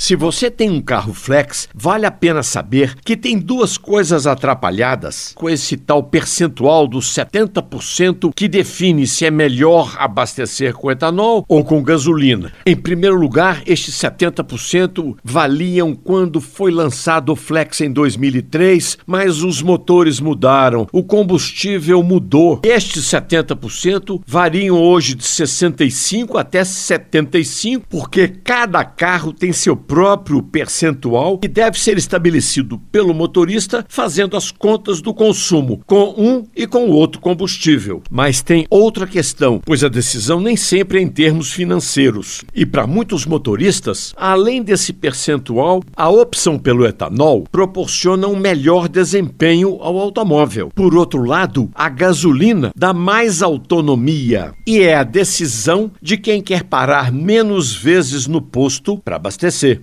Se você tem um carro flex, vale a pena saber que tem duas coisas atrapalhadas com esse tal percentual dos 70% que define se é melhor abastecer com etanol ou com gasolina. Em primeiro lugar, estes 70% valiam quando foi lançado o flex em 2003, mas os motores mudaram, o combustível mudou. Estes 70% variam hoje de 65 até 75, porque cada carro tem seu próprio percentual que deve ser estabelecido pelo motorista fazendo as contas do consumo com um e com o outro combustível. Mas tem outra questão, pois a decisão nem sempre é em termos financeiros. E para muitos motoristas, além desse percentual, a opção pelo etanol proporciona um melhor desempenho ao automóvel. Por outro lado, a gasolina dá mais autonomia e é a decisão de quem quer parar menos vezes no posto para abastecer.